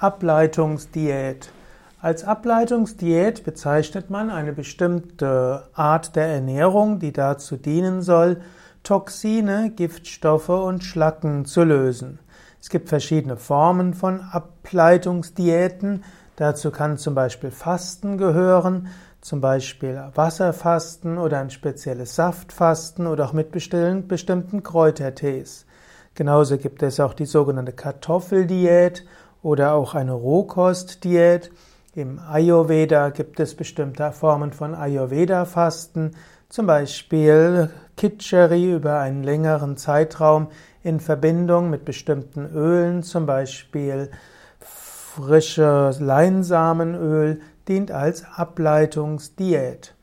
Ableitungsdiät. Als Ableitungsdiät bezeichnet man eine bestimmte Art der Ernährung, die dazu dienen soll, Toxine, Giftstoffe und Schlacken zu lösen. Es gibt verschiedene Formen von Ableitungsdiäten. Dazu kann zum Beispiel Fasten gehören, zum Beispiel Wasserfasten oder ein spezielles Saftfasten oder auch mit bestimmten Kräutertees. Genauso gibt es auch die sogenannte Kartoffeldiät oder auch eine Rohkostdiät. Im Ayurveda gibt es bestimmte Formen von Ayurveda-Fasten, zum Beispiel Kitchari über einen längeren Zeitraum in Verbindung mit bestimmten Ölen, zum Beispiel frische Leinsamenöl, dient als Ableitungsdiät.